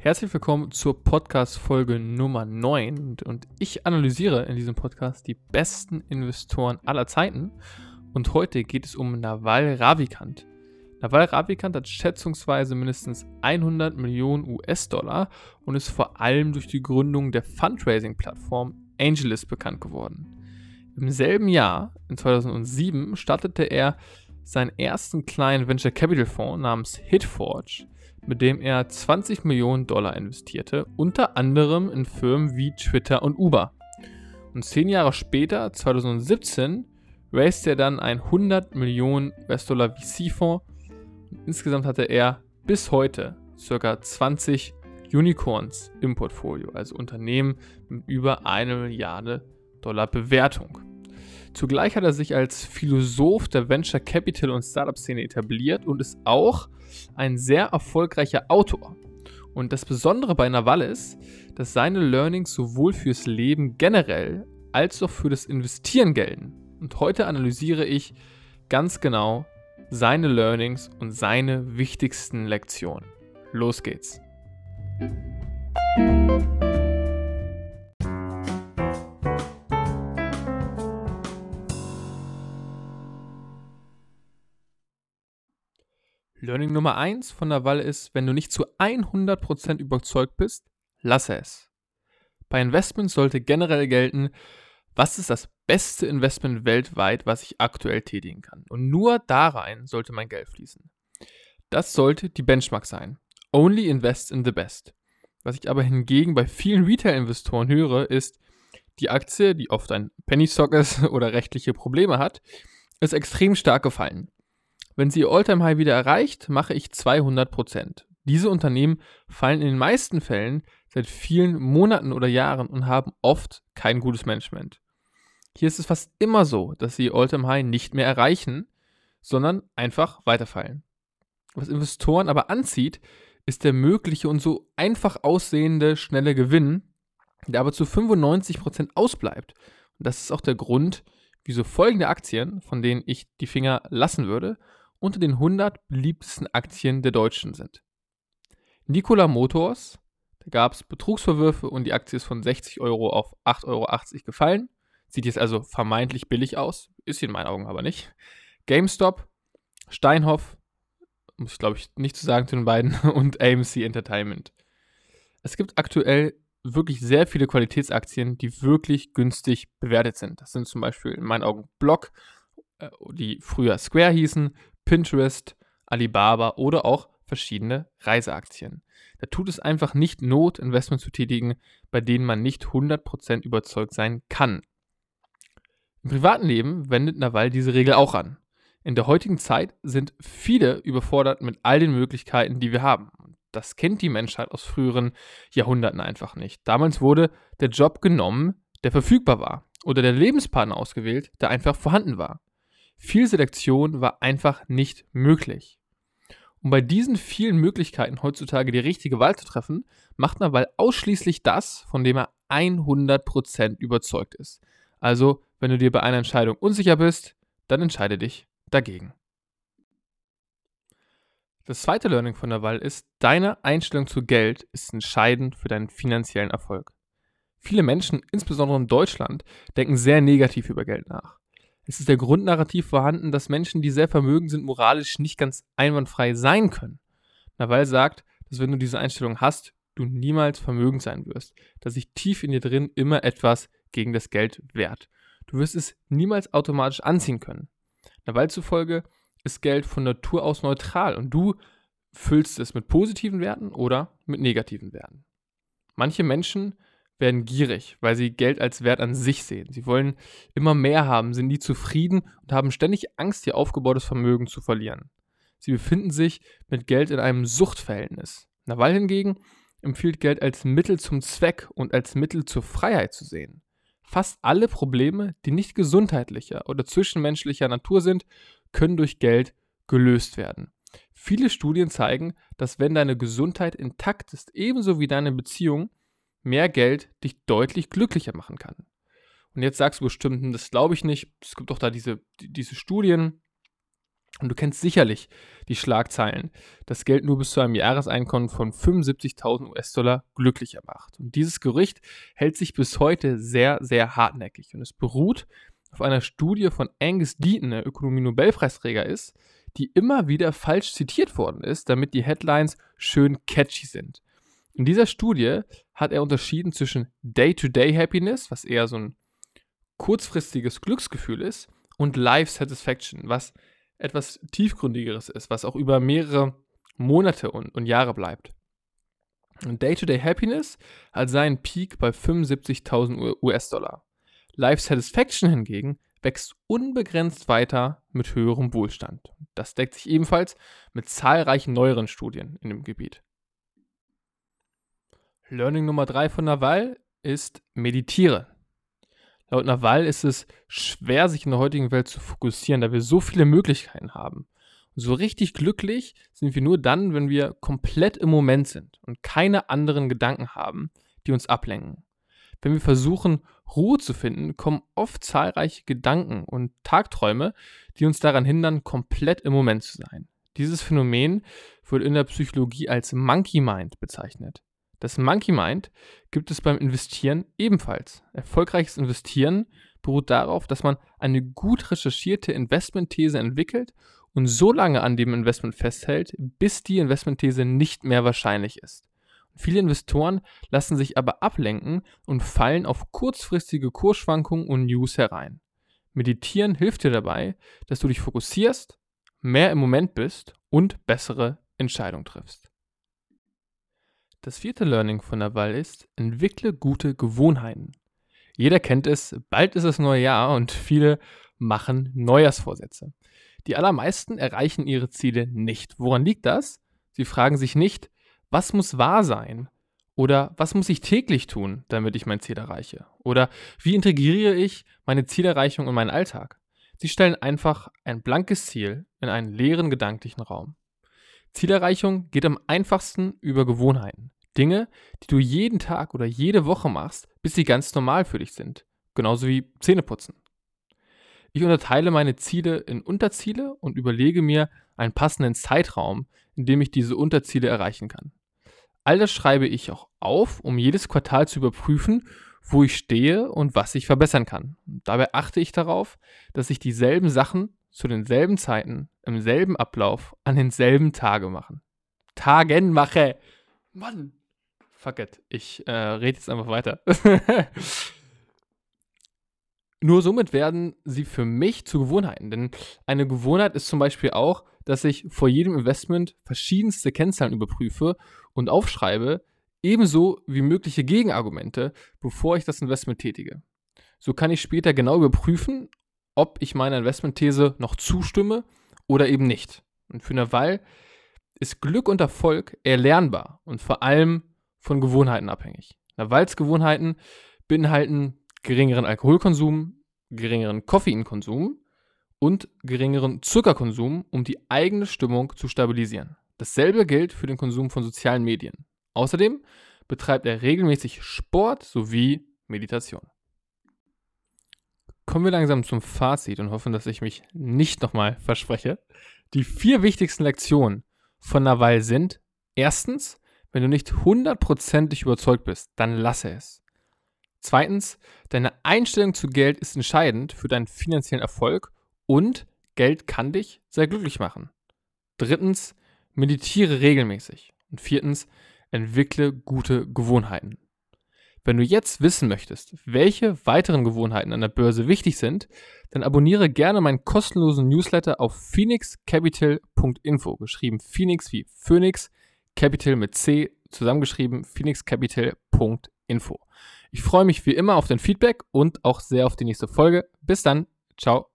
Herzlich willkommen zur Podcast-Folge Nummer 9 und ich analysiere in diesem Podcast die besten Investoren aller Zeiten und heute geht es um Naval Ravikant. Naval Ravikant hat schätzungsweise mindestens 100 Millionen US-Dollar und ist vor allem durch die Gründung der Fundraising-Plattform Angelist bekannt geworden. Im selben Jahr, in 2007, startete er seinen ersten kleinen Venture Capital Fonds namens Hitforge, mit dem er 20 Millionen Dollar investierte, unter anderem in Firmen wie Twitter und Uber. Und zehn Jahre später, 2017, raiste er dann ein 100 Millionen US-Dollar VC-Fonds. Insgesamt hatte er bis heute ca. 20 Unicorns im Portfolio, also Unternehmen mit über eine Milliarde Dollar Bewertung. Zugleich hat er sich als Philosoph der Venture Capital und Startup-Szene etabliert und ist auch ein sehr erfolgreicher Autor. Und das Besondere bei Naval ist, dass seine Learnings sowohl fürs Leben generell als auch für das Investieren gelten. Und heute analysiere ich ganz genau seine Learnings und seine wichtigsten Lektionen. Los geht's. Learning Nummer 1 von der Wahl ist, wenn du nicht zu 100% überzeugt bist, lasse es. Bei Investments sollte generell gelten, was ist das beste Investment weltweit, was ich aktuell tätigen kann. Und nur da rein sollte mein Geld fließen. Das sollte die Benchmark sein. Only invest in the best. Was ich aber hingegen bei vielen Retail-Investoren höre, ist, die Aktie, die oft ein Penny Stock ist oder rechtliche Probleme hat, ist extrem stark gefallen. Wenn sie ihr Alltime High wieder erreicht, mache ich 200%. Diese Unternehmen fallen in den meisten Fällen seit vielen Monaten oder Jahren und haben oft kein gutes Management. Hier ist es fast immer so, dass sie ihr Alltime High nicht mehr erreichen, sondern einfach weiterfallen. Was Investoren aber anzieht, ist der mögliche und so einfach aussehende schnelle Gewinn, der aber zu 95% ausbleibt. Und das ist auch der Grund, wieso folgende Aktien, von denen ich die Finger lassen würde, unter den 100 beliebtesten Aktien der Deutschen sind. Nikola Motors, da gab es Betrugsvorwürfe und die Aktie ist von 60 Euro auf 8,80 Euro gefallen. Sieht jetzt also vermeintlich billig aus, ist sie in meinen Augen aber nicht. GameStop, Steinhoff, muss ich glaube ich nicht zu sagen zu den beiden, und AMC Entertainment. Es gibt aktuell wirklich sehr viele Qualitätsaktien, die wirklich günstig bewertet sind. Das sind zum Beispiel in meinen Augen Block, äh, die früher Square hießen, Pinterest, Alibaba oder auch verschiedene Reiseaktien. Da tut es einfach nicht Not, Investments zu tätigen, bei denen man nicht 100% überzeugt sein kann. Im privaten Leben wendet Nawal diese Regel auch an. In der heutigen Zeit sind viele überfordert mit all den Möglichkeiten, die wir haben. Das kennt die Menschheit aus früheren Jahrhunderten einfach nicht. Damals wurde der Job genommen, der verfügbar war, oder der Lebenspartner ausgewählt, der einfach vorhanden war. Viel Selektion war einfach nicht möglich. Um bei diesen vielen Möglichkeiten heutzutage die richtige Wahl zu treffen, macht Nawal ausschließlich das, von dem er 100% überzeugt ist. Also, wenn du dir bei einer Entscheidung unsicher bist, dann entscheide dich dagegen. Das zweite Learning von Nawal ist, deine Einstellung zu Geld ist entscheidend für deinen finanziellen Erfolg. Viele Menschen, insbesondere in Deutschland, denken sehr negativ über Geld nach. Es ist der Grundnarrativ vorhanden, dass Menschen, die sehr vermögend sind, moralisch nicht ganz einwandfrei sein können. Nawal sagt, dass wenn du diese Einstellung hast, du niemals vermögend sein wirst, dass sich tief in dir drin immer etwas gegen das Geld wehrt. Du wirst es niemals automatisch anziehen können. Nawal zufolge ist Geld von Natur aus neutral und du füllst es mit positiven Werten oder mit negativen Werten. Manche Menschen werden gierig, weil sie Geld als Wert an sich sehen. Sie wollen immer mehr haben, sind nie zufrieden und haben ständig Angst, ihr aufgebautes Vermögen zu verlieren. Sie befinden sich mit Geld in einem Suchtverhältnis. Nawal hingegen empfiehlt Geld als Mittel zum Zweck und als Mittel zur Freiheit zu sehen. Fast alle Probleme, die nicht gesundheitlicher oder zwischenmenschlicher Natur sind, können durch Geld gelöst werden. Viele Studien zeigen, dass wenn deine Gesundheit intakt ist, ebenso wie deine Beziehung, mehr Geld dich deutlich glücklicher machen kann. Und jetzt sagst du bestimmt, hm, das glaube ich nicht. Es gibt doch da diese, diese Studien. Und du kennst sicherlich die Schlagzeilen, das Geld nur bis zu einem Jahreseinkommen von 75.000 US-Dollar glücklicher macht. Und dieses Gerücht hält sich bis heute sehr, sehr hartnäckig. Und es beruht auf einer Studie von Angus Deaton, der Ökonomie-Nobelpreisträger ist, die immer wieder falsch zitiert worden ist, damit die Headlines schön catchy sind. In dieser Studie hat er unterschieden zwischen Day-to-Day-Happiness, was eher so ein kurzfristiges Glücksgefühl ist, und Life Satisfaction, was etwas tiefgründigeres ist, was auch über mehrere Monate und, und Jahre bleibt. Day-to-Day Happiness hat seinen Peak bei 75.000 US-Dollar. Life Satisfaction hingegen wächst unbegrenzt weiter mit höherem Wohlstand. Das deckt sich ebenfalls mit zahlreichen neueren Studien in dem Gebiet. Learning Nummer 3 von Naval ist meditiere. Laut Naval ist es schwer, sich in der heutigen Welt zu fokussieren, da wir so viele Möglichkeiten haben. So richtig glücklich sind wir nur dann, wenn wir komplett im Moment sind und keine anderen Gedanken haben, die uns ablenken. Wenn wir versuchen, Ruhe zu finden, kommen oft zahlreiche Gedanken und Tagträume, die uns daran hindern, komplett im Moment zu sein. Dieses Phänomen wird in der Psychologie als Monkey Mind bezeichnet. Das Monkey Mind gibt es beim Investieren ebenfalls. Erfolgreiches Investieren beruht darauf, dass man eine gut recherchierte Investmentthese entwickelt und so lange an dem Investment festhält, bis die Investmentthese nicht mehr wahrscheinlich ist. Viele Investoren lassen sich aber ablenken und fallen auf kurzfristige Kursschwankungen und News herein. Meditieren hilft dir dabei, dass du dich fokussierst, mehr im Moment bist und bessere Entscheidungen triffst. Das vierte Learning von der Wahl ist, entwickle gute Gewohnheiten. Jeder kennt es, bald ist das neue Jahr und viele machen Neujahrsvorsätze. Die allermeisten erreichen ihre Ziele nicht. Woran liegt das? Sie fragen sich nicht, was muss wahr sein? Oder was muss ich täglich tun, damit ich mein Ziel erreiche? Oder wie integriere ich meine Zielerreichung in meinen Alltag? Sie stellen einfach ein blankes Ziel in einen leeren gedanklichen Raum. Zielerreichung geht am einfachsten über Gewohnheiten. Dinge, die du jeden Tag oder jede Woche machst, bis sie ganz normal für dich sind. Genauso wie Zähneputzen. Ich unterteile meine Ziele in Unterziele und überlege mir einen passenden Zeitraum, in dem ich diese Unterziele erreichen kann. All das schreibe ich auch auf, um jedes Quartal zu überprüfen, wo ich stehe und was ich verbessern kann. dabei achte ich darauf, dass ich dieselben Sachen zu denselben Zeiten, im selben Ablauf, an denselben Tage machen. Tagen mache. Mann. Fuck it. Ich äh, rede jetzt einfach weiter. Nur somit werden sie für mich zu Gewohnheiten. Denn eine Gewohnheit ist zum Beispiel auch, dass ich vor jedem Investment verschiedenste Kennzahlen überprüfe und aufschreibe, ebenso wie mögliche Gegenargumente, bevor ich das Investment tätige. So kann ich später genau überprüfen, ob ich meiner Investmentthese noch zustimme oder eben nicht. Und für Nawal ist Glück und Erfolg erlernbar und vor allem von Gewohnheiten abhängig. Nawals Gewohnheiten beinhalten geringeren Alkoholkonsum, geringeren Koffeinkonsum und geringeren Zuckerkonsum, um die eigene Stimmung zu stabilisieren. Dasselbe gilt für den Konsum von sozialen Medien. Außerdem betreibt er regelmäßig Sport sowie Meditation. Kommen wir langsam zum Fazit und hoffen, dass ich mich nicht nochmal verspreche. Die vier wichtigsten Lektionen von Nawal sind: Erstens, wenn du nicht hundertprozentig überzeugt bist, dann lasse es. Zweitens, deine Einstellung zu Geld ist entscheidend für deinen finanziellen Erfolg und Geld kann dich sehr glücklich machen. Drittens, meditiere regelmäßig. Und viertens, entwickle gute Gewohnheiten. Wenn du jetzt wissen möchtest, welche weiteren Gewohnheiten an der Börse wichtig sind, dann abonniere gerne meinen kostenlosen Newsletter auf phoenixcapital.info, geschrieben Phoenix wie Phoenix, Capital mit C, zusammengeschrieben phoenixcapital.info. Ich freue mich wie immer auf dein Feedback und auch sehr auf die nächste Folge. Bis dann. Ciao.